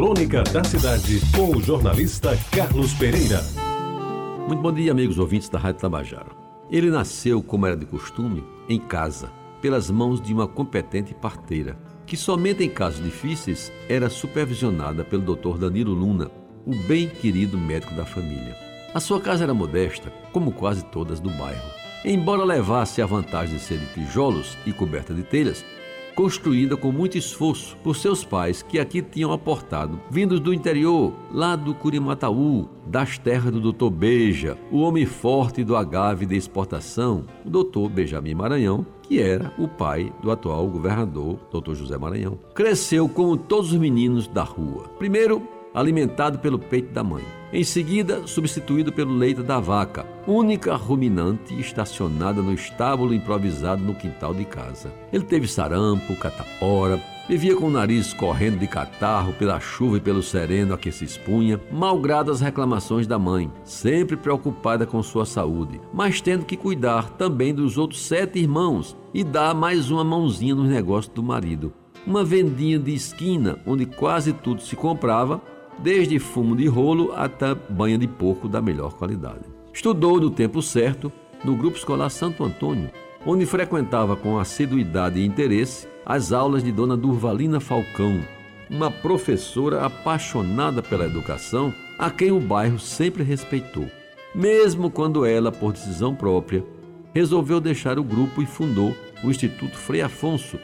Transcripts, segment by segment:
Crônica da Cidade, com o jornalista Carlos Pereira. Muito bom dia, amigos ouvintes da Rádio Tabajara. Ele nasceu, como era de costume, em casa, pelas mãos de uma competente parteira, que somente em casos difíceis era supervisionada pelo Dr. Danilo Luna, o bem querido médico da família. A sua casa era modesta, como quase todas do bairro. Embora levasse a vantagem de ser de tijolos e coberta de telhas, construída com muito esforço por seus pais que aqui tinham aportado, vindos do interior, lá do Curimataú, das terras do Dr. Beja, o homem forte do agave de exportação, o Dr. Benjamin Maranhão, que era o pai do atual governador, Dr. José Maranhão. Cresceu como todos os meninos da rua. Primeiro, alimentado pelo peito da mãe. Em seguida, substituído pelo leite da vaca, única ruminante estacionada no estábulo improvisado no quintal de casa. Ele teve sarampo, catapora, vivia com o nariz correndo de catarro pela chuva e pelo sereno a que se expunha, malgrado as reclamações da mãe, sempre preocupada com sua saúde, mas tendo que cuidar também dos outros sete irmãos e dar mais uma mãozinha nos negócios do marido. Uma vendinha de esquina onde quase tudo se comprava desde fumo de rolo até banha de porco da melhor qualidade. Estudou no tempo certo no Grupo Escolar Santo Antônio, onde frequentava com assiduidade e interesse as aulas de Dona Durvalina Falcão, uma professora apaixonada pela educação, a quem o bairro sempre respeitou, mesmo quando ela, por decisão própria, resolveu deixar o grupo e fundou o Instituto Frei Afonso,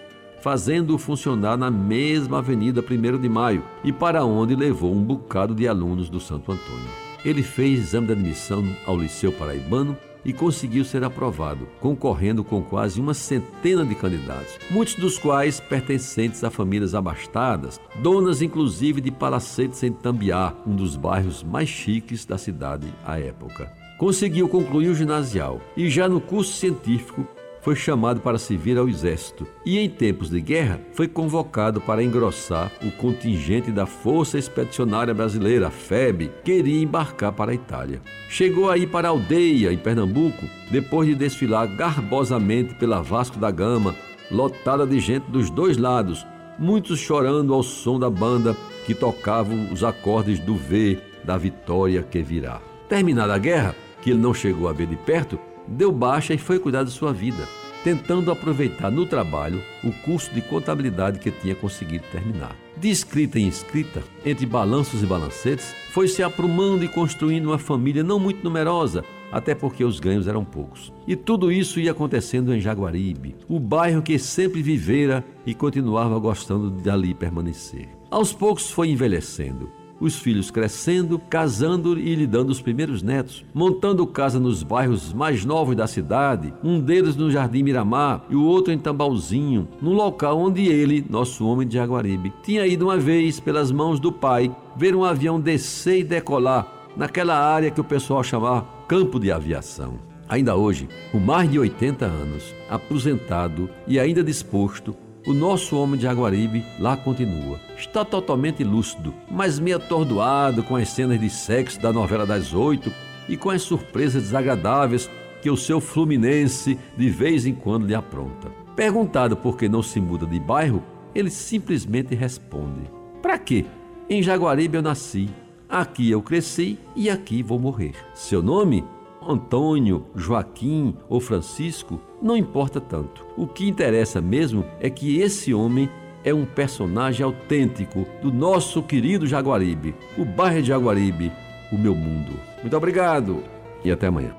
fazendo-o funcionar na mesma Avenida 1 de Maio e para onde levou um bocado de alunos do Santo Antônio. Ele fez exame de admissão ao Liceu Paraibano e conseguiu ser aprovado, concorrendo com quase uma centena de candidatos, muitos dos quais pertencentes a famílias abastadas, donas inclusive de palacetes em Tambiá, um dos bairros mais chiques da cidade à época. Conseguiu concluir o ginasial e já no curso científico foi chamado para servir ao exército e, em tempos de guerra, foi convocado para engrossar o contingente da Força Expedicionária Brasileira, FEB, que iria embarcar para a Itália. Chegou aí para a aldeia, em Pernambuco, depois de desfilar garbosamente pela Vasco da Gama, lotada de gente dos dois lados, muitos chorando ao som da banda que tocava os acordes do V da vitória que virá. Terminada a guerra, que ele não chegou a ver de perto, deu baixa e foi cuidar de sua vida, tentando aproveitar no trabalho o curso de contabilidade que tinha conseguido terminar. De escrita em escrita, entre balanços e balancetes, foi se aprumando e construindo uma família não muito numerosa, até porque os ganhos eram poucos. E tudo isso ia acontecendo em Jaguaribe, o bairro que sempre vivera e continuava gostando de ali permanecer. Aos poucos foi envelhecendo os filhos crescendo, casando e lhe dando os primeiros netos, montando casa nos bairros mais novos da cidade, um deles no Jardim Miramar e o outro em Tambalzinho, no local onde ele, nosso homem de Jaguaribe, tinha ido uma vez pelas mãos do pai ver um avião descer e decolar naquela área que o pessoal chamava campo de aviação. Ainda hoje, com mais de 80 anos, aposentado e ainda disposto o nosso homem de Aguaribe lá continua. Está totalmente lúcido, mas meio atordoado com as cenas de sexo da novela das oito e com as surpresas desagradáveis que o seu Fluminense de vez em quando lhe apronta. Perguntado por que não se muda de bairro, ele simplesmente responde: Para quê? Em Jaguaribe eu nasci, aqui eu cresci e aqui vou morrer. Seu nome? Antônio, Joaquim ou Francisco, não importa tanto. O que interessa mesmo é que esse homem é um personagem autêntico do nosso querido Jaguaribe, o bairro de Jaguaribe, o meu mundo. Muito obrigado e até amanhã.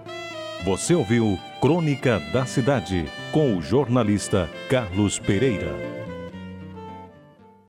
Você ouviu Crônica da Cidade com o jornalista Carlos Pereira.